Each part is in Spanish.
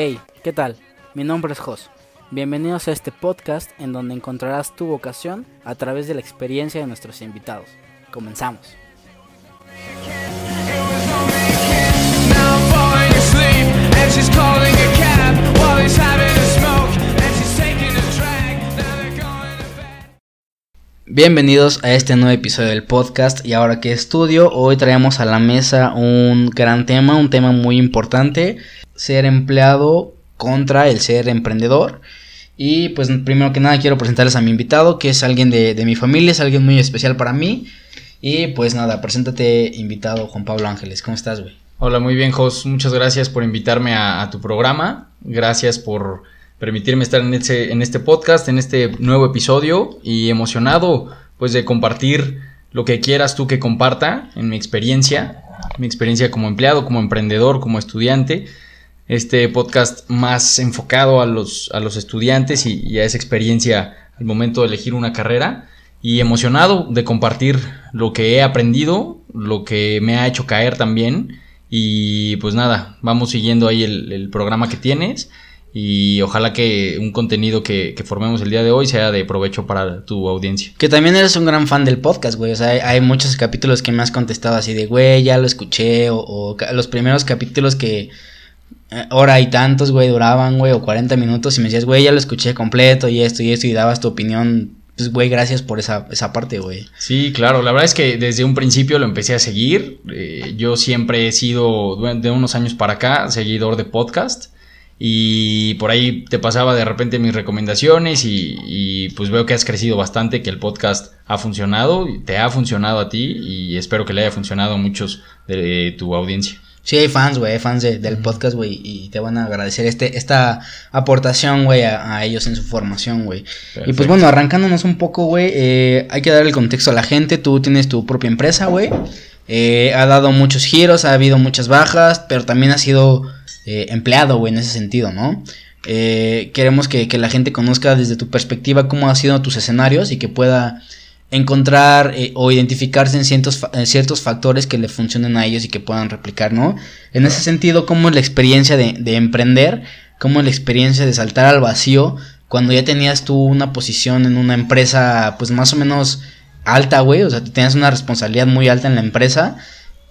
Hey, ¿qué tal? Mi nombre es Jos. Bienvenidos a este podcast en donde encontrarás tu vocación a través de la experiencia de nuestros invitados. Comenzamos. Bienvenidos a este nuevo episodio del podcast y ahora que estudio, hoy traemos a la mesa un gran tema, un tema muy importante, ser empleado contra el ser emprendedor. Y pues primero que nada quiero presentarles a mi invitado, que es alguien de, de mi familia, es alguien muy especial para mí. Y pues nada, preséntate invitado Juan Pablo Ángeles, ¿cómo estás, güey? Hola, muy bien, Jos. Muchas gracias por invitarme a, tu programa. Gracias por permitirme estar en este, en este podcast, en este nuevo episodio y emocionado pues de compartir lo que quieras tú que comparta en mi experiencia, mi experiencia como empleado, como emprendedor, como estudiante. Este podcast más enfocado a los, a los estudiantes y, a esa experiencia al momento de elegir una carrera y emocionado de compartir lo que he aprendido, lo que me ha hecho caer también. Y pues nada, vamos siguiendo ahí el, programa que tienes. Y ojalá que un contenido que, que formemos el día de hoy sea de provecho para tu audiencia. Que también eres un gran fan del podcast, güey. O sea, hay, muchos capítulos que me has contestado así de, güey, ya lo escuché. O, los primeros capítulos que hora y tantos, güey, duraban, güey, o 40 minutos. Y me decías, güey, ya lo escuché completo y esto y esto. Y dabas tu opinión. Pues, güey, gracias por esa, esa parte, güey. Sí, claro, la verdad es que desde un principio lo empecé a seguir. Eh, yo siempre he sido, de unos años para acá, seguidor de podcast. Y por ahí te pasaba de repente mis recomendaciones y, y, pues veo que has crecido bastante, que el podcast ha funcionado, te ha funcionado a ti y espero que le haya funcionado a muchos de tu audiencia. Sí, hay fans, güey, hay fans de- del podcast, güey, y te van a agradecer este, esta aportación, güey, a, a ellos en su formación, güey. Y pues bueno, arrancándonos un poco, güey, eh, hay que dar el contexto a la gente, tú tienes tu propia empresa, güey, eh, ha dado muchos giros, ha habido muchas bajas, pero también ha sido eh, empleado, güey, en ese sentido, ¿no? Eh, queremos que, que la gente conozca desde tu perspectiva cómo han sido tus escenarios y que pueda encontrar eh, o identificarse en ciertos, en ciertos factores que le funcionen a ellos y que puedan replicar, ¿no? En ese sentido, ¿cómo es la experiencia de, de emprender? ¿Cómo es la experiencia de saltar al vacío cuando ya tenías tú una posición en una empresa, pues más o menos alta, güey? O sea, tenías una responsabilidad muy alta en la empresa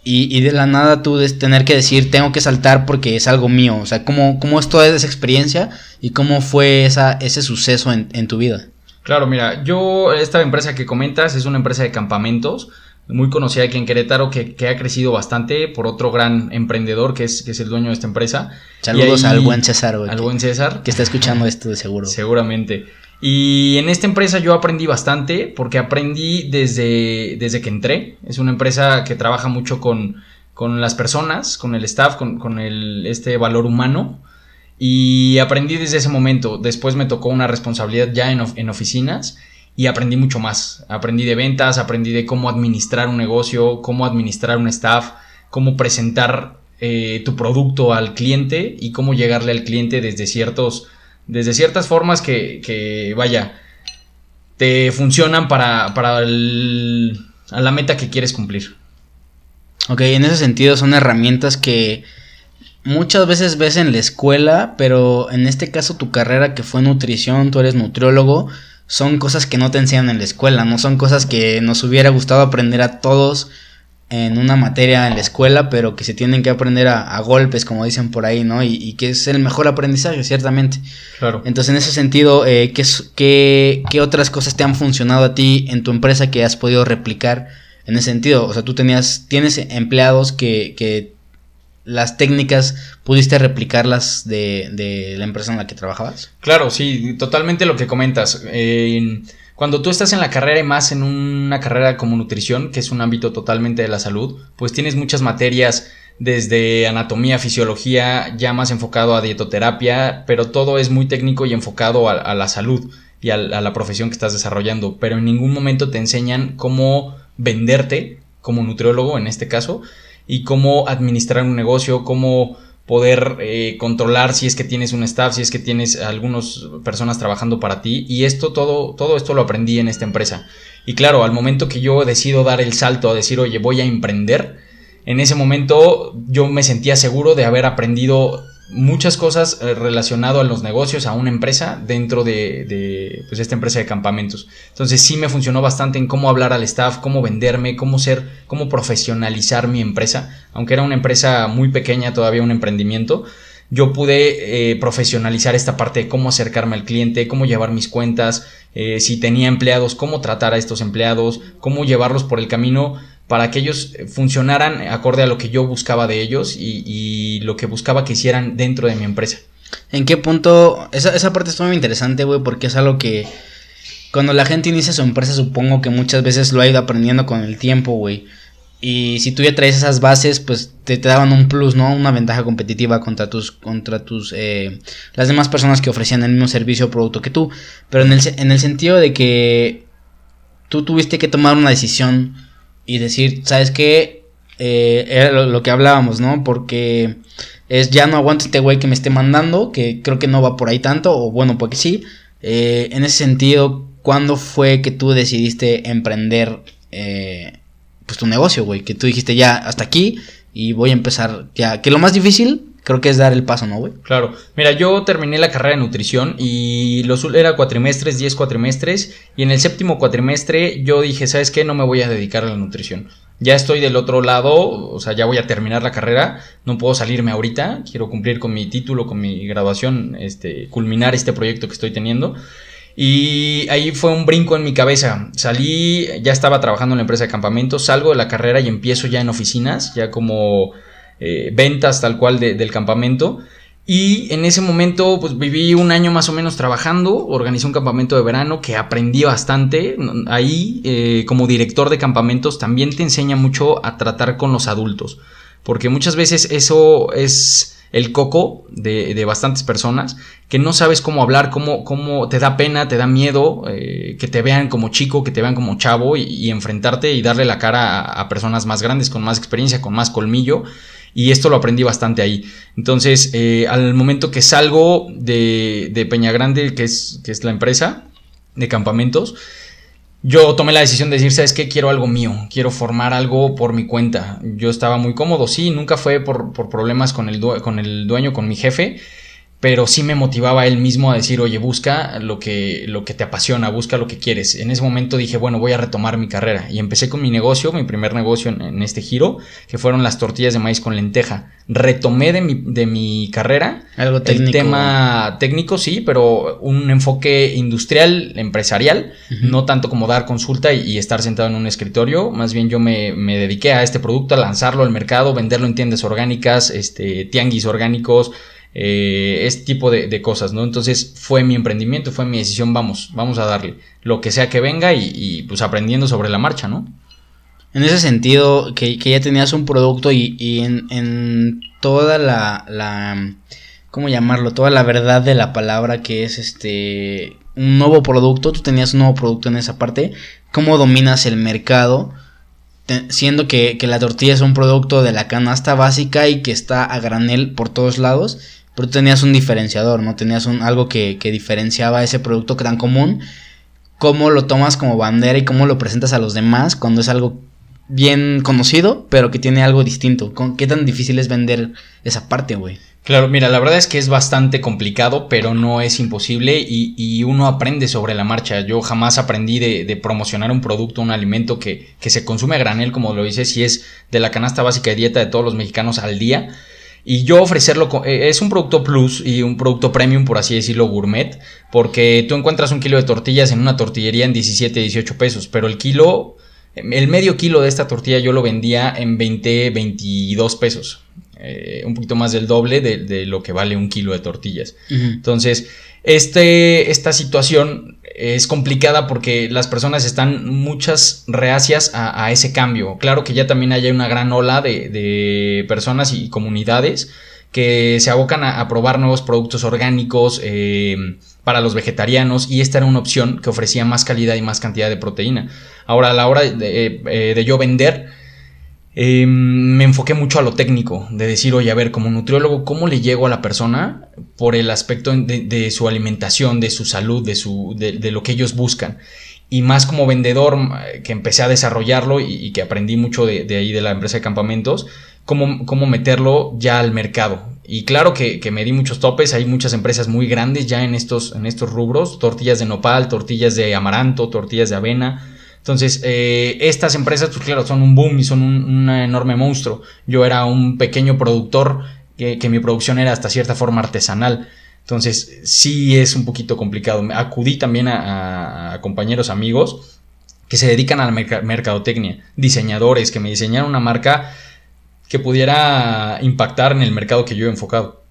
y, y de la nada tú des- tener que decir, tengo que saltar porque es algo mío. O sea, ¿cómo, cómo es toda esa experiencia y cómo fue esa, ese suceso en, en tu vida? Claro, mira, yo, esta empresa que comentas es una empresa de campamentos, muy conocida aquí en Querétaro, que, que ha crecido bastante por otro gran emprendedor que es, que es el dueño de esta empresa. Saludos ahí- al buen César, güey. Al que- buen César. que está escuchando esto de seguro. Seguramente. Y en esta empresa yo aprendí bastante porque aprendí desde, desde que entré. Es una empresa que trabaja mucho con, con las personas, con el staff, con, con el, este valor humano. Y aprendí desde ese momento. Después me tocó una responsabilidad ya en, en oficinas y aprendí mucho más. Aprendí de ventas, aprendí de cómo administrar un negocio, cómo administrar un staff, cómo presentar eh, tu producto al cliente y cómo llegarle al cliente desde ciertos desde ciertas formas que, que, vaya, te funcionan para, para a la meta que quieres cumplir. Ok, en ese sentido son herramientas que muchas veces ves en la escuela, pero en este caso tu carrera que fue nutrición, tú eres nutriólogo, son cosas que no te enseñan en la escuela, no son cosas que nos hubiera gustado aprender a todos en una materia en la escuela, pero que se tienen que aprender a, a golpes, como dicen por ahí, ¿no? Y, y que es el mejor aprendizaje, ciertamente. Claro. Entonces, en ese sentido, eh, ¿qué, qué, qué otras cosas te han funcionado a ti en tu empresa que has podido replicar en ese sentido? O sea, tú tenías, tienes empleados que, que las técnicas pudiste replicarlas de, de la empresa en la que trabajabas. Claro, sí, totalmente lo que comentas. Eh, cuando tú estás en la carrera y más en una carrera como nutrición, que es un ámbito totalmente de la salud, pues tienes muchas materias desde anatomía, fisiología, ya más enfocado a dietoterapia, pero todo es muy técnico y enfocado a, la salud y a la profesión que estás desarrollando, pero en ningún momento te enseñan cómo venderte como nutriólogo en este caso y cómo administrar un negocio, cómo poder eh, controlar si es que tienes un staff, si es que tienes algunas personas trabajando para ti. Y esto, todo, todo esto lo aprendí en esta empresa. Y claro, al momento que yo decido dar el salto a decir, oye, voy a emprender, en ese momento yo me sentía seguro de haber aprendido muchas cosas eh, relacionado a los negocios, a una empresa dentro de, pues, esta empresa de campamentos. Entonces sí me funcionó bastante en cómo hablar al staff, cómo venderme, cómo ser, cómo profesionalizar mi empresa, aunque era una empresa muy pequeña, todavía un emprendimiento. Yo pude eh, profesionalizar esta parte de cómo acercarme al cliente, cómo llevar mis cuentas, eh, si tenía empleados, cómo tratar a estos empleados, cómo llevarlos por el camino para que ellos eh, funcionaran acorde a lo que yo buscaba de ellos y, y lo que buscaba que hicieran dentro de mi empresa. ¿En qué punto? Esa, esa parte está muy interesante, güey, porque es algo que cuando la gente inicia su empresa, supongo que muchas veces lo ha ido aprendiendo con el tiempo, güey. Y si tú ya traes esas bases, pues te, daban un plus, ¿no? Una ventaja competitiva contra tus, contra tus, eh, las demás personas que ofrecían el mismo servicio o producto que tú. Pero en el, en el sentido de que tú tuviste que tomar una decisión y decir, ¿sabes qué? Eh, era lo, que hablábamos, ¿no? Porque es ya no aguanto este güey que me esté mandando, que creo que no va por ahí tanto, o bueno, porque sí. Eh, en ese sentido, ¿cuándo fue que tú decidiste emprender eh, pues tu negocio, güey? Que tú dijiste ya hasta aquí y voy a empezar ya. Que lo más difícil creo que es dar el paso, ¿no, güey? Claro, mira, yo terminé la carrera de nutrición y los era cuatrimestres, 10 cuatrimestres, y en el séptimo cuatrimestre yo dije, ¿sabes qué? No me voy a dedicar a la nutrición. Ya estoy del otro lado, o sea, ya voy a terminar la carrera, no puedo salirme ahorita, quiero cumplir con mi título, con mi graduación, este, culminar este proyecto que estoy teniendo. Y ahí fue un brinco en mi cabeza. Salí, ya estaba trabajando en la empresa de campamentos, salgo de la carrera y empiezo ya en oficinas, ya como eh, ventas tal cual de- del campamento. Y en ese momento, pues viví un año más o menos trabajando, organizé un campamento de verano que aprendí bastante. Ahí, eh, como director de campamentos, también te enseña mucho a tratar con los adultos, porque muchas veces eso es el coco de, de bastantes personas, que no sabes cómo hablar, cómo, cómo te da pena, te da miedo, eh, que te vean como chico, que te vean como chavo y, enfrentarte y darle la cara a, a personas más grandes, con más experiencia, con más colmillo. Y esto lo aprendí bastante ahí. Entonces, eh, al momento que salgo de, de Peña Grande, que es, que es la empresa de campamentos, yo tomé la decisión de decir, ¿sabes qué? Quiero algo mío, quiero formar algo por mi cuenta. Yo estaba muy cómodo, sí, nunca fue por, por problemas con el, con el dueño, con mi jefe, pero sí me motivaba él mismo a decir, oye, busca lo que, lo que te apasiona, busca lo que quieres. En ese momento dije, bueno, voy a retomar mi carrera. Y empecé con mi negocio, mi primer negocio en, en este giro, que fueron las tortillas de maíz con lenteja. Retomé de mi, de mi carrera Algo el tema técnico, sí, pero un enfoque industrial, empresarial, no tanto como dar consulta y, y estar sentado en un escritorio. Más bien yo me, me dediqué a este producto, a lanzarlo al mercado, venderlo en tiendas orgánicas, este, tianguis orgánicos, eh, este tipo de, cosas, ¿no? Entonces fue mi emprendimiento, fue mi decisión, vamos, vamos a darle lo que sea que venga y, pues aprendiendo sobre la marcha, ¿no? En ese sentido, que, ya tenías un producto y, en, toda la, ¿cómo llamarlo? Toda la verdad de la palabra que es este, un nuevo producto, tú tenías un nuevo producto en esa parte, ¿cómo dominas el mercado? Siendo que, que la tortilla es un producto de la canasta básica y que está a granel por todos lados, pero tú tenías un diferenciador, ¿no? Tenías un, algo que, que diferenciaba ese producto tan común cómo lo tomas como bandera y cómo lo presentas a los demás cuando es algo bien conocido, pero que tiene algo distinto. ¿Con ¿Qué tan difícil es vender esa parte, güey? Claro, mira, la verdad es que es bastante complicado, pero no es imposible y, y uno aprende sobre la marcha. Yo jamás aprendí de, de promocionar un producto, un alimento que, que se consume a granel, como lo dices, si es de la canasta básica de dieta de todos los mexicanos al día. Y yo ofrecerlo, eh, es un producto plus y un producto premium, por así decirlo, gourmet, porque tú encuentras un kilo de tortillas en una tortillería en 17, 18 pesos, pero el kilo, el medio kilo de esta tortilla yo lo vendía en 20, 22 pesos. Eh, un poquito más del doble de, de lo que vale un kilo de tortillas. Entonces, este, esta situación es complicada porque las personas están muchas reacias a, ese cambio. Claro que ya también hay una gran ola de, personas y comunidades que se abocan a, probar nuevos productos orgánicos eh, para los vegetarianos y esta era una opción que ofrecía más calidad y más cantidad de proteína. Ahora, a la hora de, eh, de yo vender, eh, me enfoqué mucho a lo técnico, de decir, oye, a ver, como nutriólogo, ¿cómo le llego a la persona por el aspecto de, su alimentación, de su salud, de, su, de, lo que ellos buscan? Y más como vendedor, que empecé a desarrollarlo y, que aprendí mucho de, de, ahí de la empresa de campamentos, cómo, cómo meterlo ya al mercado. Y claro que, que me di muchos topes, hay muchas empresas muy grandes ya en estos, en estos rubros, tortillas de nopal, tortillas de amaranto, tortillas de avena. Entonces, eh, estas empresas, pues claro, son un boom y son un, enorme monstruo. Yo era un pequeño productor que, mi producción era hasta cierta forma artesanal. Entonces, sí es un poquito complicado. Acudí también a, compañeros amigos que se dedican a la merca- mercadotecnia, diseñadores que me diseñaron una marca que pudiera impactar en el mercado que yo he enfocado.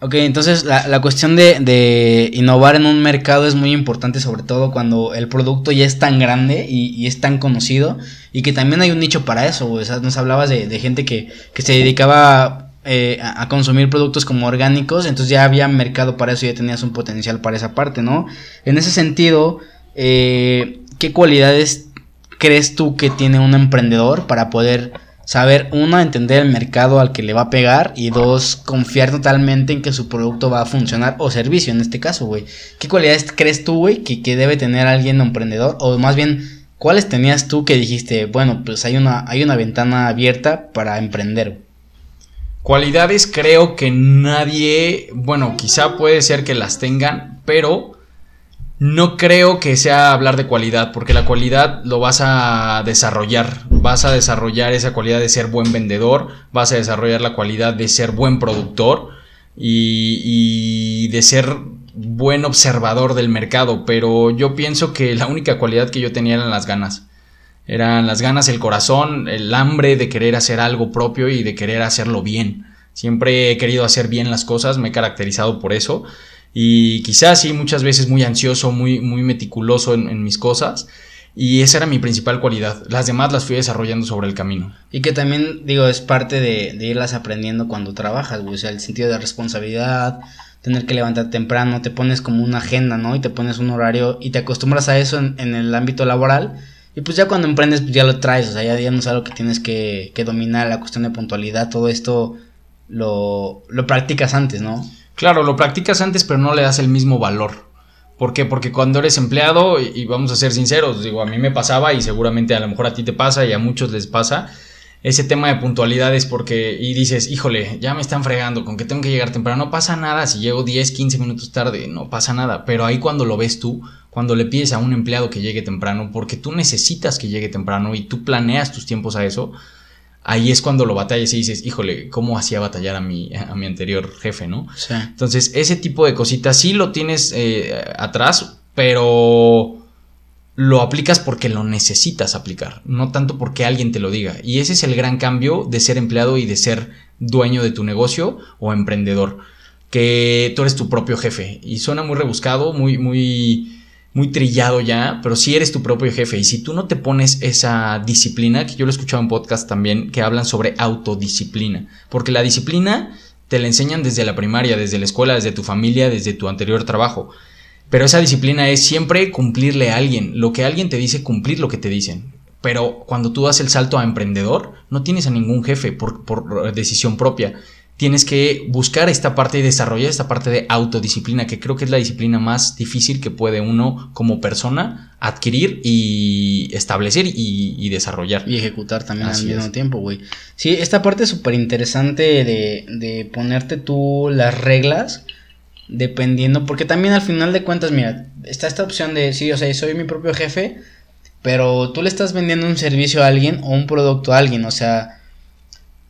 Ok, entonces la, la cuestión de, de innovar en un mercado es muy importante, sobre todo cuando el producto ya es tan grande y, y es tan conocido y que también hay un nicho para eso. O sea, nos hablabas de, de gente que, que se dedicaba eh, a, a consumir productos como orgánicos, entonces ya había mercado para eso, ya tenías un potencial para esa parte, ¿no? En ese sentido, eh, ¿qué cualidades crees tú que tiene un emprendedor para poder saber, uno, entender el mercado al que le va a pegar y dos, confiar totalmente en que su producto va a funcionar o servicio en este caso, güey? ¿Qué cualidades crees tú, güey, que, que debe tener alguien emprendedor? O más bien, ¿cuáles tenías tú que dijiste, bueno, pues hay una, hay una ventana abierta para emprender? Cualidades creo que nadie, bueno, quizá puede ser que las tengan, pero no creo que sea hablar de cualidad, porque la cualidad lo vas a desarrollar, vas a desarrollar esa cualidad de ser buen vendedor, vas a desarrollar la cualidad de ser buen productor y, de ser buen observador del mercado, pero yo pienso que la única cualidad que yo tenía eran las ganas. Eran las ganas, el corazón, el hambre de querer hacer algo propio y de querer hacerlo bien. Siempre he querido hacer bien las cosas, me he caracterizado por eso. Y quizás sí, muchas veces muy ansioso, muy, muy meticuloso en, mis cosas. Y esa era mi principal cualidad. Las demás las fui desarrollando sobre el camino. Y que también, digo, es parte de, irlas aprendiendo cuando trabajas. O sea, el sentido de responsabilidad, tener que levantar temprano, te pones como una agenda, ¿no? Y te pones un horario y te acostumbras a eso en, en el ámbito laboral. Y pues ya cuando emprendes, pues ya lo traes, o sea, ya, ya no es algo que tienes que, que dominar, la cuestión de puntualidad, todo esto lo, lo practicas antes, ¿no? Claro, lo practicas antes, pero no le das el mismo valor. ¿Por qué? Porque cuando eres empleado, y, vamos a ser sinceros, digo, a mí me pasaba y seguramente a lo mejor a ti te pasa y a muchos les pasa, ese tema de puntualidad es porque, y dices, híjole, ya me están fregando con que tengo que llegar temprano, no pasa nada si llego 10, 15 minutos tarde, no pasa nada, pero ahí cuando lo ves tú, cuando le pides a un empleado que llegue temprano, porque tú necesitas que llegue temprano y tú planeas tus tiempos a eso, ahí es cuando lo batallas y dices, híjole, ¿cómo hacía batallar a mi, a mi anterior jefe, no? Entonces, ese tipo de cositas sí lo tienes eh, atrás, pero lo aplicas porque lo necesitas aplicar, no tanto porque alguien te lo diga. Y ese es el gran cambio de ser empleado y de ser dueño de tu negocio o emprendedor, que tú eres tu propio jefe. Y suena muy rebuscado, muy, muy, muy trillado ya, pero sí eres tu propio jefe. Y si tú no te pones esa disciplina, que yo lo he escuchado en podcast también, que hablan sobre autodisciplina, porque la disciplina te la enseñan desde la primaria, desde la escuela, desde tu familia, desde tu anterior trabajo. Pero esa disciplina es siempre cumplirle a alguien. Lo que alguien te dice, cumplir lo que te dicen. Pero cuando tú das el salto a emprendedor, no tienes a ningún jefe por, por decisión propia. Tienes que buscar esta parte y desarrollar esta parte de autodisciplina, que creo que es la disciplina más difícil que puede uno como persona adquirir y establecer y, y desarrollar. y ejecutar también Así al mismo tiempo, güey. Sí, esta parte es súper interesante de, de ponerte tú las reglas dependiendo, porque también al final de cuentas, mira, está esta opción de, sí, o sea, soy mi propio jefe, pero tú le estás vendiendo un servicio a alguien o un producto a alguien, o sea,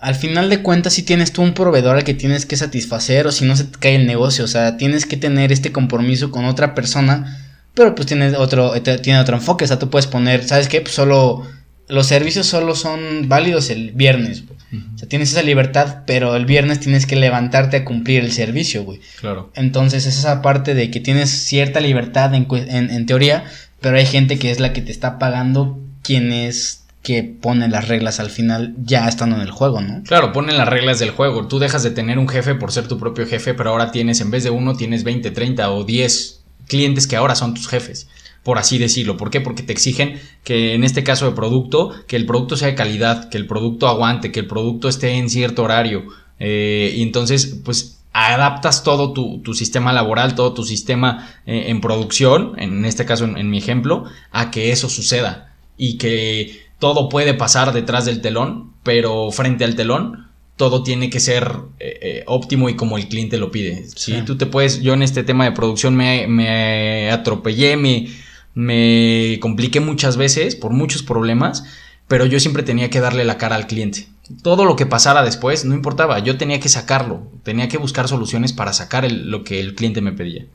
al final de cuentas si tienes tú un proveedor al que tienes que satisfacer o si no se te cae el negocio, o sea, tienes que tener este compromiso con otra persona, pero pues tienes otro, tiene otro enfoque, o sea, tú puedes poner, ¿sabes qué? Pues solo, los servicios solo son válidos el viernes, güey. O sea, tienes esa libertad, pero el viernes tienes que levantarte a cumplir el servicio, güey. Claro. Entonces es esa parte de que tienes cierta libertad en, en, en teoría, pero hay gente que es la que te está pagando quien es que pone las reglas al final ya estando en el juego, ¿no? Claro, ponen las reglas del juego. Tú dejas de tener un jefe por ser tu propio jefe, pero ahora tienes, en vez de uno, tienes 20, 30 o 10 clientes que ahora son tus jefes. Por así decirlo. ¿Por qué? Porque te exigen que en este caso de producto, que el producto sea de calidad, que el producto aguante, que el producto esté en cierto horario. Eh, y entonces, pues adaptas todo tu, sistema laboral, todo tu sistema eh, en producción, en este caso en mi ejemplo, a que eso suceda. Y que todo puede pasar detrás del telón, pero frente al telón todo tiene que ser eh, eh, óptimo y como el cliente lo pide. Sí. Tú te puedes, yo en este tema de producción me, me atropellé, me, me compliqué muchas veces por muchos problemas, pero yo siempre tenía que darle la cara al cliente. Todo lo que pasara después no importaba, yo tenía que sacarlo, tenía que buscar soluciones para sacar el- lo que el cliente me pedía.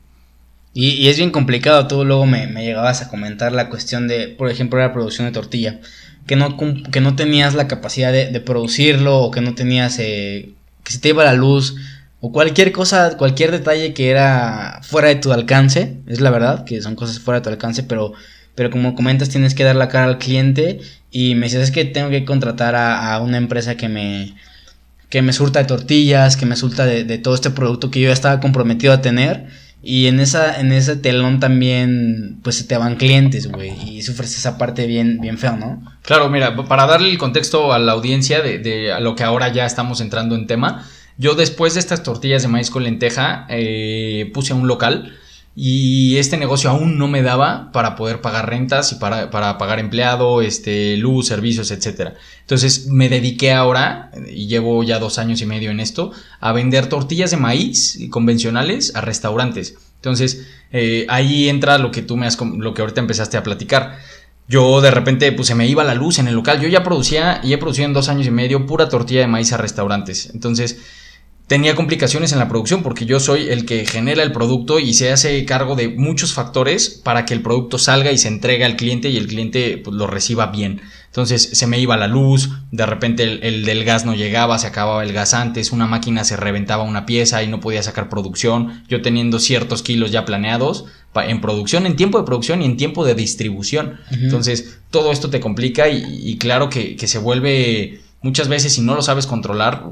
Y, y es bien complicado, tú luego me, me llegabas a comentar la cuestión de, por ejemplo, la producción de tortilla, que no, que no tenías la capacidad de, producirlo o que no tenías, eh, que se te iba la luz o cualquier cosa, cualquier detalle que era fuera de tu alcance, es la verdad, que son cosas fuera de tu alcance, pero, pero como comentas tienes que dar la cara al cliente y me dices es que tengo que contratar a, a una empresa que me, que me surta de tortillas, que me surta de, de todo este producto que yo ya estaba comprometido a tener. Y en esa, en ese telón también, pues se te van clientes, güey. Y sufres esa parte bien, bien feo, ¿no? Claro, mira, para darle el contexto a la audiencia de, de a lo que ahora ya estamos entrando en tema, yo después de estas tortillas de maíz con lenteja eh, puse un local y este negocio aún no me daba para poder pagar rentas y para, para pagar empleado, este, luz, servicios, etcétera. Entonces me dediqué ahora, y llevo ya dos años y medio en esto, a vender tortillas de maíz convencionales a restaurantes. Entonces eh, ahí entra lo que tú me has, lo que ahorita empezaste a platicar. Yo de repente pues se me iba la luz en el local. Yo ya producía y he producido en dos años y medio pura tortilla de maíz a restaurantes. Entonces tenía complicaciones en la producción porque yo soy el que genera el producto y se hace cargo de muchos factores para que el producto salga y se entregue al cliente y el cliente pues, lo reciba bien. Entonces se me iba la luz, de repente el, el del gas no llegaba, se acababa el gas antes, una máquina se reventaba una pieza y no podía sacar producción, yo teniendo ciertos kilos ya planeados en producción, en tiempo de producción y en tiempo de distribución. Entonces todo esto te complica y, y claro que, que se vuelve muchas veces si no lo sabes controlar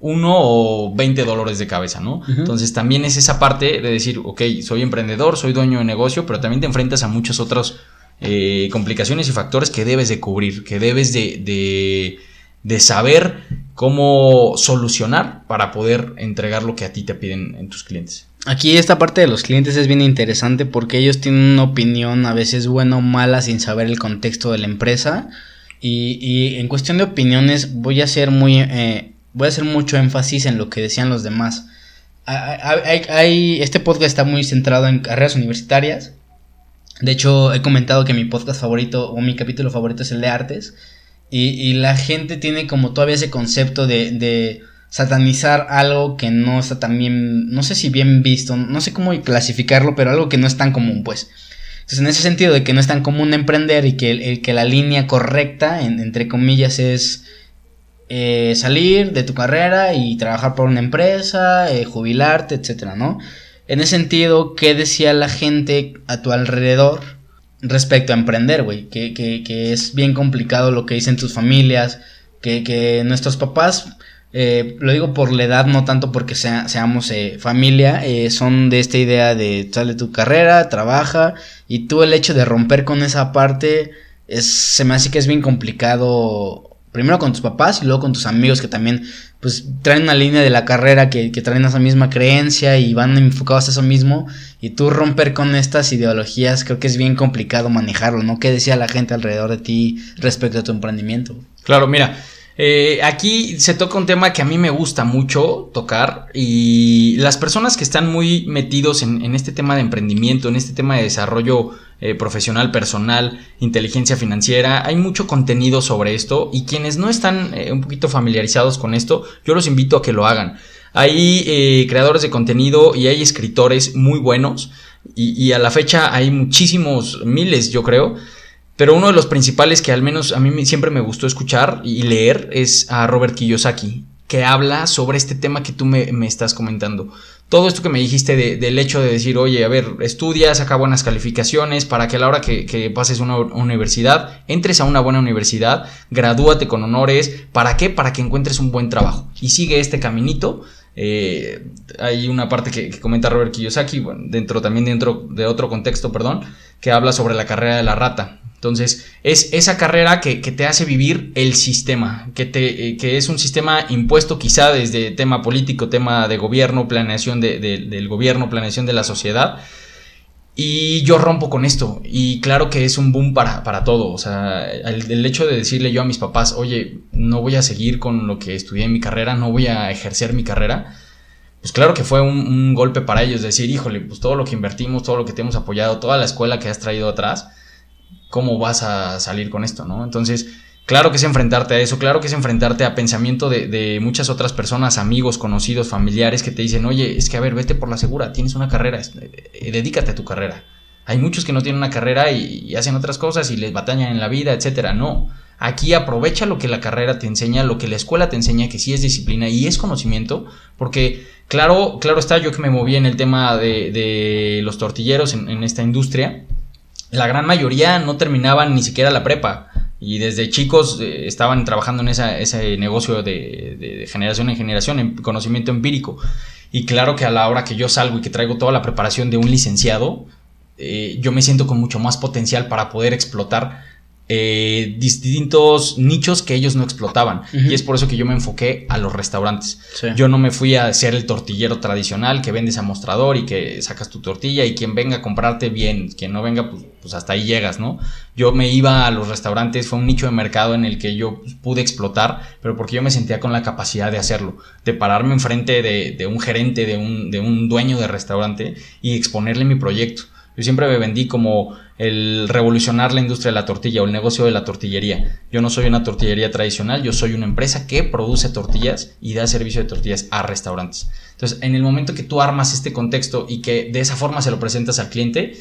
uno o 20 dólares de cabeza, ¿no? Entonces también es esa parte de decir, ok, soy emprendedor, soy dueño de negocio, pero también te enfrentas a muchas otras eh, complicaciones y factores que debes de cubrir, que debes de, de, de saber cómo solucionar para poder entregar lo que a ti te piden en tus clientes. Aquí esta parte de los clientes es bien interesante porque ellos tienen una opinión a veces buena o mala sin saber el contexto de la empresa. Y, en cuestión de opiniones voy a hacer muy eh, voy a hacer mucho énfasis en lo que decían los demás. Hay- este podcast está muy centrado en carreras universitarias. De hecho, he comentado que mi podcast favorito o mi capítulo favorito es el de artes. Y, y la gente tiene como todavía ese concepto de, de satanizar algo que no está tan bien, no sé si bien visto, no sé cómo clasificarlo, pero algo que no es tan común, pues. Entonces, en ese sentido de que no es tan común emprender y que, el- que la línea correcta, en- entre comillas, es eh, salir de tu carrera y trabajar por una empresa, eh, jubilarte, etcétera, ¿no? En ese sentido, ¿qué decía la gente a tu alrededor respecto a emprender, güey? Que, que, que es bien complicado lo que dicen tus familias, que, que nuestros papás, eh, lo digo por la edad, no tanto porque sea- seamos eh, familia, eh, son de esta idea de sale tu carrera, trabaja, y tú el hecho de romper con esa parte, es, se me hace que es bien complicado primero con tus papás y luego con tus amigos que también pues traen una línea de la carrera que, que traen esa misma creencia y van enfocados a eso mismo y tú romper con estas ideologías creo que es bien complicado manejarlo, ¿no? ¿Qué decía la gente alrededor de ti respecto a tu emprendimiento? Claro, mira, eh, aquí se toca un tema que a mí me gusta mucho tocar y las personas que están muy metidos en, este tema de emprendimiento, en este tema de desarrollo eh, profesional, personal, inteligencia financiera, hay mucho contenido sobre esto y quienes no están eh, un poquito familiarizados con esto, yo los invito a que lo hagan. Hay creadores de contenido y hay escritores muy buenos y a la fecha hay muchísimos, miles yo creo, pero uno de los principales que al menos a mí siempre me gustó escuchar y leer es a Robert Kiyosaki, que habla sobre este tema que tú me, me estás comentando. Todo esto que me dijiste de- del hecho de decir, oye, a ver, estudia, saca buenas calificaciones para que a la hora que, que pases una universidad, entres a una buena universidad, gradúate con honores. ¿Para qué? Para que encuentres un buen trabajo. Y sigue este caminito. Eh, hay una parte que, que comenta Robert Kiyosaki, bueno, dentro también dentro de otro contexto, perdón, que habla sobre la carrera de la rata. Entonces, es esa carrera que, que te hace vivir el sistema, que, te, eh, que es un sistema impuesto quizá desde tema político, tema de gobierno, planeación de- de- del gobierno, planeación de la sociedad. Y yo rompo con esto. Y claro que es un boom para, para todo. O sea, el, el hecho de decirle yo a mis papás, oye, no voy a seguir con lo que estudié en mi carrera, no voy a ejercer mi carrera. Pues claro que fue un, golpe para ellos. Decir, híjole, pues todo lo que invertimos, todo lo que te hemos apoyado, toda la escuela que has traído atrás, ¿cómo vas a salir con esto, no? Entonces, claro que es enfrentarte a eso, claro que es enfrentarte a pensamiento de, de muchas otras personas, amigos, conocidos, familiares que te dicen, oye, es que a ver, vete por la segura, tienes una carrera, es- eh, dedícate a tu carrera. Hay muchos que no tienen una carrera y, hacen otras cosas y les batallan en la vida, etcétera. No. Aquí aprovecha lo que la carrera te enseña, lo que la escuela te enseña, que sí es disciplina y es conocimiento, porque claro, claro está yo que me moví en el tema de, los tortilleros en, esta industria, la gran mayoría no terminaban ni siquiera la prepa y desde chicos eh, estaban trabajando en ese negocio de generación en generación, en conocimiento empírico. Y claro que a la hora que yo salgo y que traigo toda la preparación de un licenciado, eh, yo me siento con mucho más potencial para poder explotar eh, distintos nichos que ellos no explotaban. Y es por eso que yo me enfoqué a los restaurantes. Sí. Yo no me fui a ser el tortillero tradicional que vendes a mostrador y que sacas tu tortilla y quien venga a comprarte bien, quien no venga, pues, pues hasta ahí llegas, ¿no? Yo me iba a los restaurantes, fue un nicho de mercado en el que yo pues, pude explotar, pero porque yo me sentía con la capacidad de hacerlo, de pararme enfrente de, de un gerente, de un, de un dueño de restaurante y exponerle mi proyecto. Yo siempre me vendí como el revolucionar la industria de la tortilla o el negocio de la tortillería. Yo no soy una tortillería tradicional, yo soy una empresa que produce tortillas y da servicio de tortillas a restaurantes. Entonces, en el momento que tú armas este contexto y que de esa forma se lo presentas al cliente,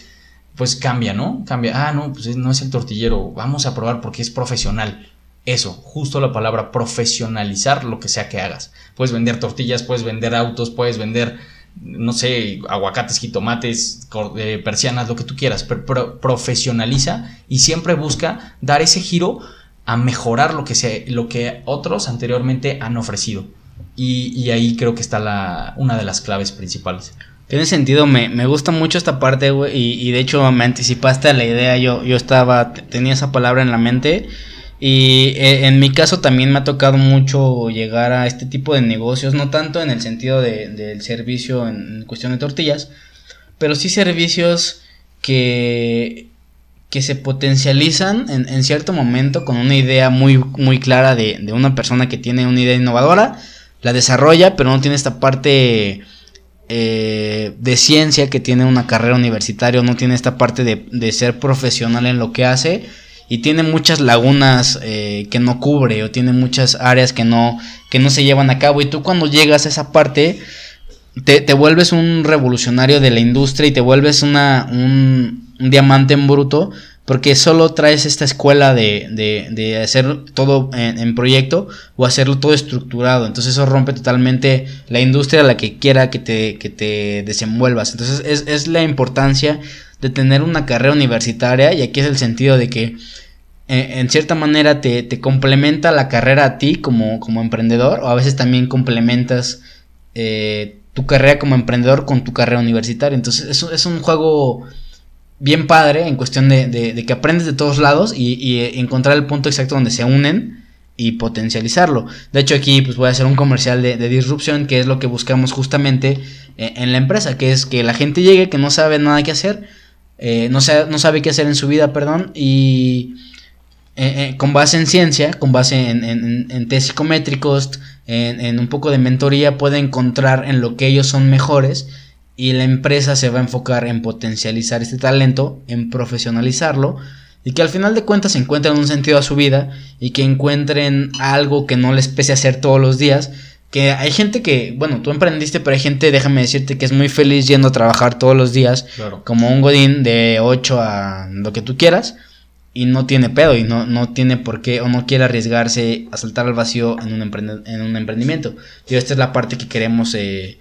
pues cambia, ¿no? Cambia. Ah, no, pues es- no es el tortillero, vamos a probar porque es profesional. Eso, justo la palabra profesionalizar lo que sea que hagas. Puedes vender tortillas, puedes vender autos, puedes vender, no sé, aguacates, jitomates, eh, persianas, lo que tú quieras, pero pro- profesionaliza y siempre busca dar ese giro a mejorar lo que, se, lo que otros anteriormente han ofrecido. Y, y ahí creo que está la, una de las claves principales. Tiene sentido, me, me gusta mucho esta parte, güey, y, de hecho me anticipaste a la idea, yo, yo estaba, tenía esa palabra en la mente, y eh, en mi caso también me ha tocado mucho llegar a este tipo de negocios, no tanto en el sentido de- del servicio en, cuestión de tortillas, pero sí servicios que, que se potencializan en, en cierto momento con una idea muy, muy clara de, de una persona que tiene una idea innovadora, la desarrolla, pero no tiene esta parte eh, de ciencia que tiene una carrera universitaria, no tiene esta parte de, de ser profesional en lo que hace y tiene muchas lagunas eh, que no cubre o tiene muchas áreas que no, que no se llevan a cabo y tú cuando llegas a esa parte te, te vuelves un revolucionario de la industria y te vuelves una, un, diamante en bruto porque solo traes esta escuela de, de, de hacer todo en, en proyecto o hacerlo todo estructurado. Entonces eso rompe totalmente la industria a la que quiera que te, que te desenvuelvas. Entonces es, es la importancia de tener una carrera universitaria y aquí es el sentido de que eh, en cierta manera te, te complementa la carrera a ti como, como emprendedor o a veces también complementas eh, tu carrera como emprendedor con tu carrera universitaria. Entonces es, es un juego bien padre en cuestión de, de- que aprendes de todos lados y, y, eh, encontrar el punto exacto donde se unen y potencializarlo. De hecho aquí pues voy a hacer un comercial de, de disrupción que es lo que buscamos justamente en la empresa, que es que la gente llegue que no sabe nada que hacer, eh, no, sa- no sabe qué hacer en su vida, perdón, y eh, eh, con base en ciencia, con base en, test psicométricos, en, un poco de mentoría, puede encontrar en lo que ellos son mejores y la empresa se va a enfocar en potencializar este talento, en profesionalizarlo y que al final de cuentas encuentren un sentido a su vida y que encuentren algo que no les pese hacer todos los días. Que hay gente que, bueno, tú emprendiste, pero hay gente, déjame decirte, que es muy feliz yendo a trabajar todos los días Claro. como un godín de 8 a lo que tú quieras y no tiene pedo y no, no tiene por qué o no quiere arriesgarse a saltar al vacío en un, en un emprendimiento. Y esta es la parte que queremos eh,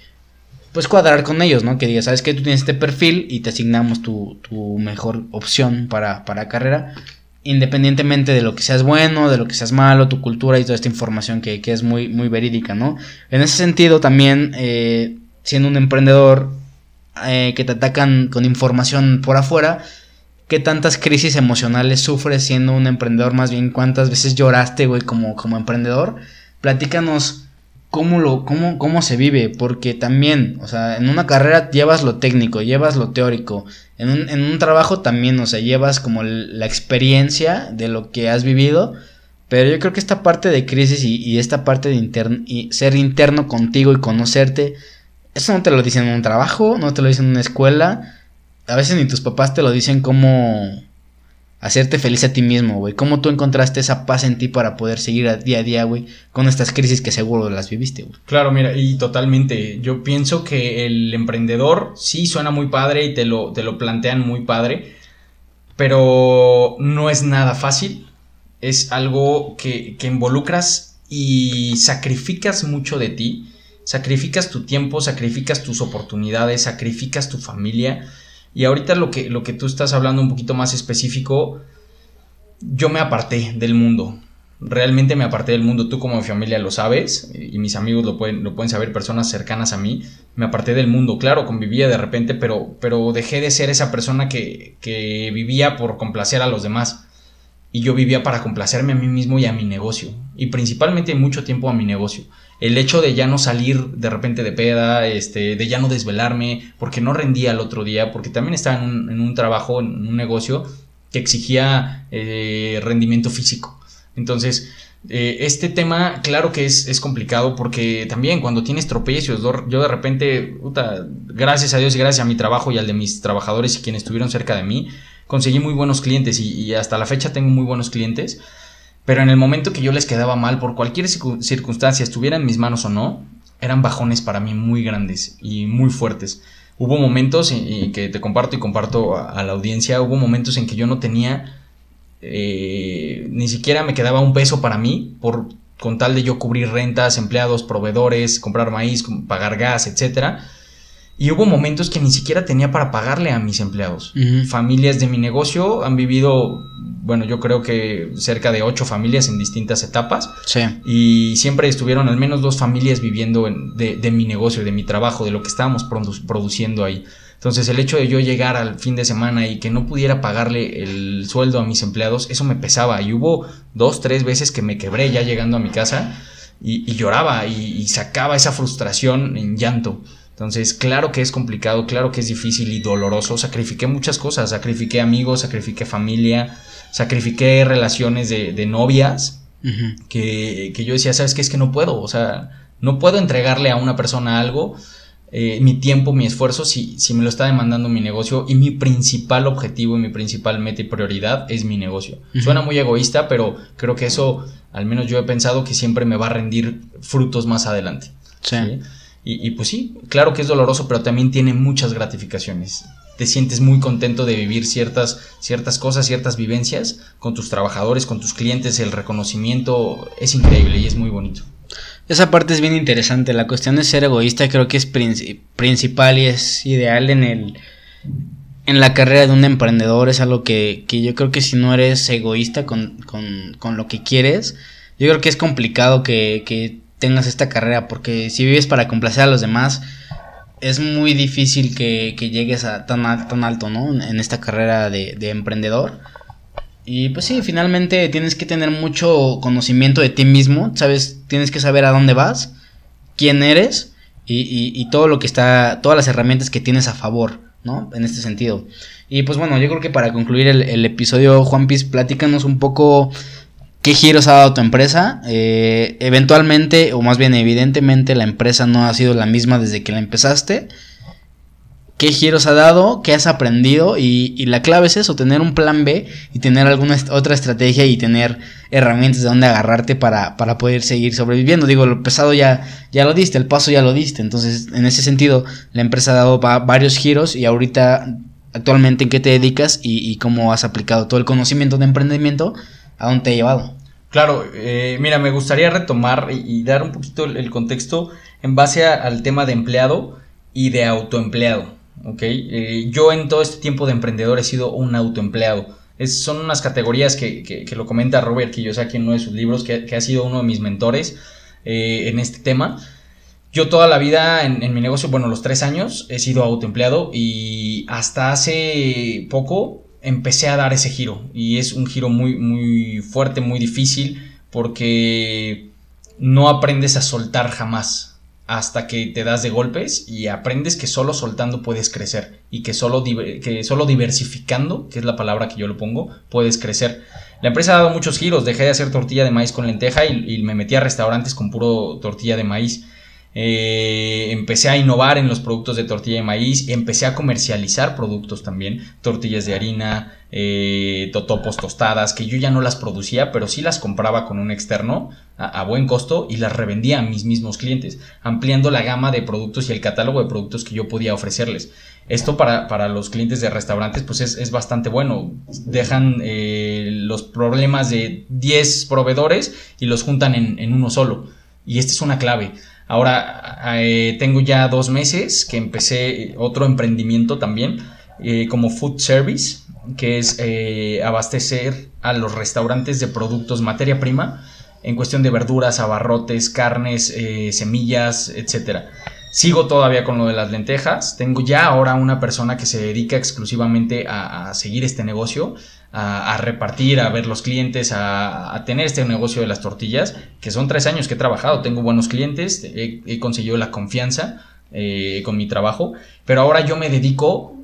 pues cuadrar con ellos, ¿no? Que digas, sabes que tú tienes este perfil y te asignamos tu, tu mejor opción para, para carrera, independientemente de lo que seas bueno, de lo que seas malo, tu cultura y toda esta información que, que es muy, muy verídica, ¿no? En ese sentido también, eh, siendo un emprendedor eh, que te atacan con información por afuera, ¿qué tantas crisis emocionales sufres siendo un emprendedor? Más bien, ¿cuántas veces lloraste, güey, como, como emprendedor? Platícanos cómo, lo, cómo, cómo se vive, porque también, o sea, en una carrera llevas lo técnico, llevas lo teórico, en un, en un trabajo también, o sea, llevas como la experiencia de lo que has vivido, pero yo creo que esta parte de crisis y, esta parte de y ser interno contigo y conocerte, eso no te lo dicen en un trabajo, no te lo dicen en una escuela, a veces ni tus papás te lo dicen cómo hacerte feliz a ti mismo, güey. ¿Cómo tú encontraste esa paz en ti para poder seguir día a día, güey, con estas crisis que seguro las viviste, güey? Claro, mira, y totalmente. Yo pienso que el emprendedor sí suena muy padre y te lo, te lo plantean muy padre, pero no es nada fácil. Es algo que, que involucras y sacrificas mucho de ti. Sacrificas tu tiempo, sacrificas tus oportunidades, sacrificas tu familia. Y ahorita lo que, lo que tú estás hablando un poquito más específico, yo me aparté del mundo. Realmente me aparté del mundo. Tú como familia lo sabes y mis amigos lo pueden, lo pueden saber, personas cercanas a mí. Me aparté del mundo. Claro, convivía de repente, pero, pero dejé de ser esa persona que, que vivía por complacer a los demás. Y yo vivía para complacerme a mí mismo y a mi negocio. Y principalmente mucho tiempo a mi negocio. El hecho de ya no salir de repente de peda, este, de ya no desvelarme, porque no rendía el otro día, porque también estaba en un, trabajo, en un negocio que exigía eh, rendimiento físico. Entonces, eh, este tema, claro que es, es, complicado porque también cuando tienes tropiezos, yo de repente, puta, gracias a Dios y gracias a mi trabajo y al de mis trabajadores y quienes estuvieron cerca de mí, conseguí muy buenos clientes y, hasta la fecha tengo muy buenos clientes. Pero en el momento que yo les quedaba mal, por cualquier circunstancia, estuviera en mis manos o no, eran bajones para mí muy grandes y muy fuertes. Hubo momentos, y, que te comparto y comparto a, a, la audiencia, hubo momentos en que yo no tenía, eh, ni siquiera me quedaba un peso para mí, por, con tal de yo cubrir rentas, empleados, proveedores, comprar maíz, pagar gas, etcétera. Y hubo momentos que ni siquiera tenía para pagarle a mis empleados. Uh -huh. Familias de mi negocio han vivido, bueno, yo creo que cerca de ocho familias en distintas etapas. Sí. Y siempre estuvieron al menos dos familias viviendo en, de, de, mi negocio, de mi trabajo, de lo que estábamos produ produciendo ahí. Entonces el hecho de yo llegar al fin de semana y que no pudiera pagarle el sueldo a mis empleados, eso me pesaba. Y hubo dos, tres veces que me quebré ya llegando a mi casa y, y lloraba y, y sacaba esa frustración en llanto. Entonces, claro que es complicado, claro que es difícil y doloroso. Sacrifiqué muchas cosas, sacrifiqué amigos, sacrifiqué familia, sacrifiqué relaciones de, de novias, uh -huh. que, que, yo decía, ¿sabes qué? Es que no puedo, o sea, no puedo entregarle a una persona algo, eh, mi tiempo, mi esfuerzo, si, si me lo está demandando mi negocio y mi principal objetivo y mi principal meta y prioridad es mi negocio. Uh -huh. Suena muy egoísta, pero creo que eso, al menos yo he pensado que siempre me va a rendir frutos más adelante. sí. ¿sí? Y, pues sí, claro que es doloroso, pero también tiene muchas gratificaciones. Te sientes muy contento de vivir ciertas, ciertas cosas, ciertas vivencias con tus trabajadores, con tus clientes. El reconocimiento es increíble y es muy bonito. Esa parte es bien interesante. La cuestión de ser egoísta creo que es princi principal y es ideal en el en la carrera de un emprendedor. Es algo que, que yo creo que si no eres egoísta con, con, con lo que quieres, yo creo que es complicado que, que tengas esta carrera, porque si vives para complacer a los demás, es muy difícil que, que llegues a tan, al, tan alto, ¿no? En esta carrera de, de, emprendedor. Y pues sí, finalmente tienes que tener mucho conocimiento de ti mismo, ¿sabes? Tienes que saber a dónde vas, quién eres y, y, todo lo que está, todas las herramientas que tienes a favor, ¿no? En este sentido. Y pues bueno, yo creo que para concluir el, el episodio, Juan Piz, platícanos un poco qué giros ha dado tu empresa. Eh, eventualmente, o más bien evidentemente, la empresa no ha sido la misma desde que la empezaste. ¿Qué giros ha dado? ¿Qué has aprendido? Y, y, la clave es eso, tener un plan B y tener alguna otra estrategia y tener herramientas de donde agarrarte para, para poder seguir sobreviviendo. Digo, lo pesado ya, ya lo diste, el paso ya lo diste. Entonces, en ese sentido, la empresa ha dado varios giros y ahorita, actualmente, ¿en qué te dedicas y, y cómo has aplicado todo el conocimiento de emprendimiento ¿A dónde te ha llevado? Claro, eh, mira, me gustaría retomar y, dar un poquito el, contexto en base al tema de empleado y de autoempleado, ¿ok? Eh, yo en todo este tiempo de emprendedor he sido un autoempleado. Son unas categorías que, que, que, lo comenta Robert Kiyosaki en uno de sus libros, que, que ha sido uno de mis mentores eh, en este tema. Yo toda la vida en, en, mi negocio, bueno, los tres años, he sido autoempleado y hasta hace poco empecé a dar ese giro y es un giro muy muy fuerte, muy difícil porque no aprendes a soltar jamás hasta que te das de golpes y aprendes que solo soltando puedes crecer y que solo, que solo diversificando, que es la palabra que yo lo pongo, puedes crecer. La empresa ha dado muchos giros, dejé de hacer tortilla de maíz con lenteja y, y me metí a restaurantes con puro tortilla de maíz. Eh, empecé a innovar en los productos de tortilla de maíz, empecé a comercializar productos también, tortillas de harina, eh, totopos tostadas, que yo ya no las producía, pero sí las compraba con un externo a, buen costo y las revendía a mis mismos clientes, ampliando la gama de productos y el catálogo de productos que yo podía ofrecerles. Esto para, para los clientes de restaurantes pues es, es bastante bueno. Dejan eh, los problemas de 10 proveedores y los juntan en, en uno solo. Y esta es una clave. Ahora eh, tengo ya dos meses que empecé otro emprendimiento también eh, como food service, que es eh, abastecer a los restaurantes de productos materia prima en cuestión de verduras, abarrotes, carnes, eh, semillas, etcétera. Sigo todavía con lo de las lentejas. Tengo ya ahora una persona que se dedica exclusivamente a, seguir este negocio, a, repartir, a ver los clientes, a, tener este negocio de las tortillas, que son tres años que he trabajado. Tengo buenos clientes, he, conseguido la confianza eh, con mi trabajo, pero ahora yo me dedico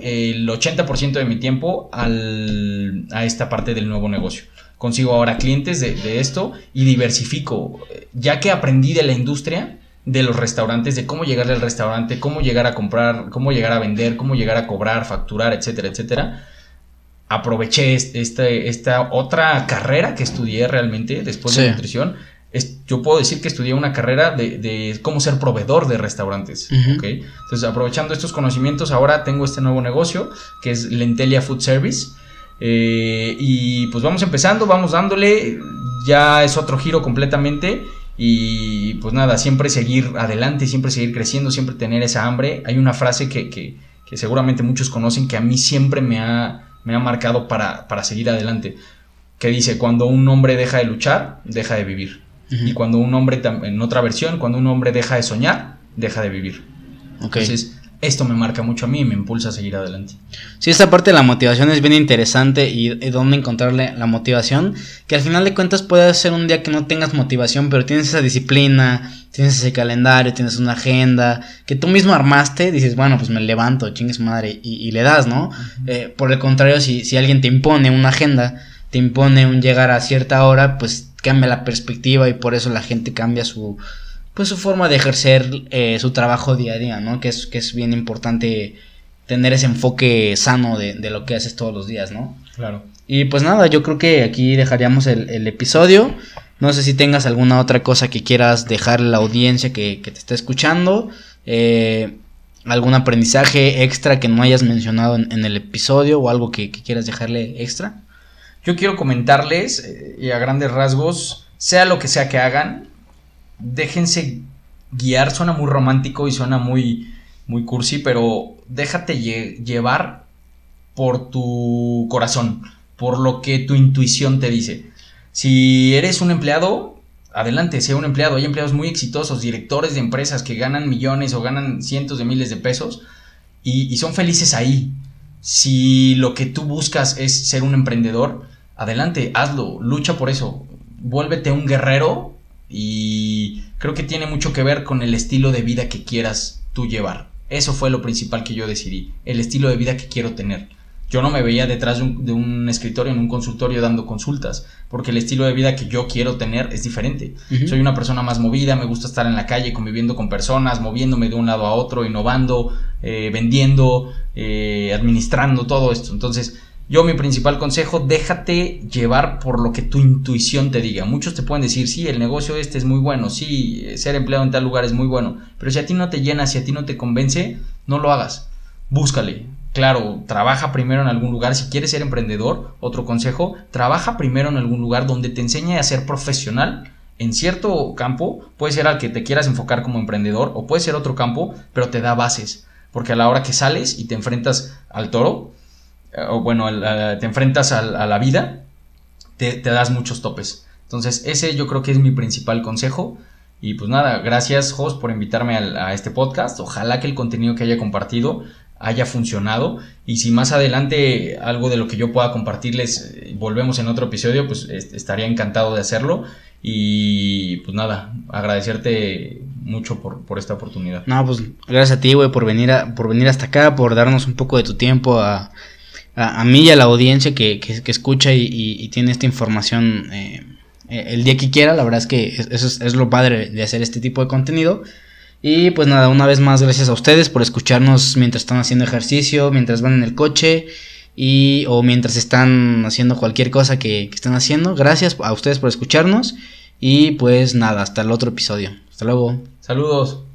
el 80% de mi tiempo a esta parte del nuevo negocio. Consigo ahora clientes de esto y diversifico. Ya que aprendí de la industria, de los restaurantes, de cómo llegarle al restaurante, cómo llegar a comprar, cómo llegar a vender, cómo llegar a cobrar, facturar, etcétera, etcétera. Aproveché este- esta otra carrera que estudié realmente después de nutrición. Es- yo puedo decir que estudié una carrera de, de cómo ser proveedor de restaurantes. Ujú. ¿ok? Entonces, aprovechando estos conocimientos, ahora tengo este nuevo negocio que es Lentelia Food Service. Eh, y pues vamos empezando, vamos dándole. Ya es otro giro completamente. Y pues nada, siempre seguir adelante, siempre seguir creciendo, siempre tener esa hambre. Hay una frase que, que- que seguramente muchos conocen que a mí siempre me ha, me ha marcado para, para seguir adelante. Que dice, cuando un hombre deja de luchar, deja de vivir. Y cuando un hombre, en otra versión, cuando un hombre deja de soñar, deja de vivir. Ok. Entonces, esto me marca mucho a mí y me impulsa a seguir adelante. Sí, esta parte de la motivación es bien interesante y, y dónde encontrarle la motivación, que al final de cuentas puede ser un día que no tengas motivación, pero tienes esa disciplina, tienes ese calendario, tienes una agenda, que tú mismo armaste, dices, bueno, pues me levanto, chingue su madre, y, y le das, ¿no? Eh, por el contrario, si, si alguien te impone una agenda, te impone un llegar a cierta hora, pues cambia la perspectiva y por eso la gente cambia su, pues su forma de ejercer eh, su trabajo día a día, ¿no? Que es, que es bien importante tener ese enfoque sano de, de lo que haces todos los días, ¿no? Claro. Y pues nada, yo creo que aquí dejaríamos el, el episodio. No sé si tengas alguna otra cosa que quieras dejarle a la audiencia que, que te está escuchando. eh, algún aprendizaje extra que no hayas mencionado en, en el episodio o algo que, que quieras dejarle extra. Yo quiero comentarles, eh, y a grandes rasgos, sea lo que sea que hagan, déjense guiar. Suena muy romántico y suena muy, muy cursi, pero déjate lle- llevar por tu corazón, por lo que tu intuición te dice. Si eres un empleado, adelante, sea un empleado. Hay empleados muy exitosos, directores de empresas que ganan millones o ganan cientos de miles de pesos y, y son felices ahí. Si lo que tú buscas es ser un emprendedor, adelante, hazlo, lucha por eso. Vuélvete un guerrero y creo que tiene mucho que ver con el estilo de vida que quieras tú llevar. Eso fue lo principal que yo decidí, el estilo de vida que quiero tener. Yo no me veía detrás de un, de un escritorio en un consultorio dando consultas, porque el estilo de vida que yo quiero tener es diferente. Soy una persona más movida, me gusta estar en la calle conviviendo con personas, moviéndome de un lado a otro, innovando, eh, vendiendo, eh, administrando todo esto. Entonces, yo mi principal consejo, déjate llevar por lo que tu intuición te diga. Muchos te pueden decir, sí, el negocio este es muy bueno, sí, ser empleado en tal lugar es muy bueno, pero si a ti no te llena, si a ti no te convence, no lo hagas. Búscale. Claro, trabaja primero en algún lugar. Si quieres ser emprendedor, otro consejo, trabaja primero en algún lugar donde te enseñe a ser profesional en cierto campo. Puede ser al que te quieras enfocar como emprendedor o puede ser otro campo, pero te da bases. Porque a la hora que sales y te enfrentas al toro, o bueno, te enfrentas a la vida, te, das muchos topes. Entonces, ese yo creo que es mi principal consejo. Y pues nada, gracias, Jos, por invitarme a, este podcast. Ojalá que el contenido que haya compartido haya funcionado. Y si más adelante algo de lo que yo pueda compartirles, eh, volvemos en otro episodio, pues est- estaría encantado de hacerlo. Y pues nada, agradecerte mucho por, por esta oportunidad. No, pues gracias a ti, güey, por venir, a, por venir hasta acá, por darnos un poco de tu tiempo a, a, a mí y a la audiencia que, que, escucha y, y- tiene esta información eh, eh, el día que quiera. La verdad es que es- eso es, lo padre de hacer este tipo de contenido. Y pues nada, una vez más, gracias a ustedes por escucharnos mientras están haciendo ejercicio, mientras van en el coche y o mientras están haciendo cualquier cosa que, que estén haciendo. Gracias a ustedes por escucharnos y pues nada, hasta el otro episodio. Hasta luego. Saludos.